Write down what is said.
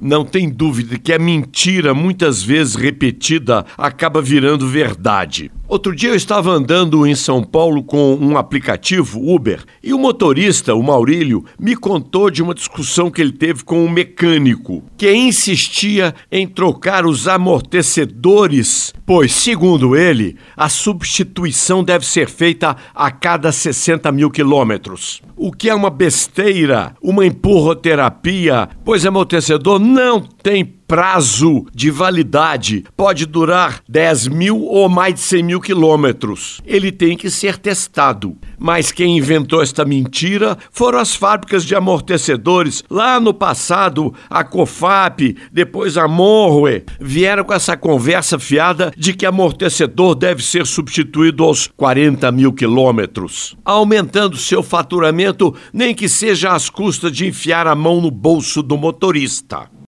Não tem dúvida que a mentira, muitas vezes repetida, acaba virando verdade. Outro dia eu estava andando em São Paulo com um aplicativo Uber e o motorista, o Maurílio, me contou de uma discussão que ele teve com um mecânico que insistia em trocar os amortecedores, pois, segundo ele, a substituição deve ser feita a cada 60 mil quilômetros. O que é uma besteira, uma empurroterapia, pois amortecedor não tem prazo de validade pode durar 10 mil ou mais de 100 mil quilômetros. Ele tem que ser testado. Mas quem inventou esta mentira foram as fábricas de amortecedores. Lá no passado, a COFAP, depois a Monroe, vieram com essa conversa fiada de que amortecedor deve ser substituído aos 40 mil quilômetros, aumentando seu faturamento, nem que seja às custas de enfiar a mão no bolso do motorista.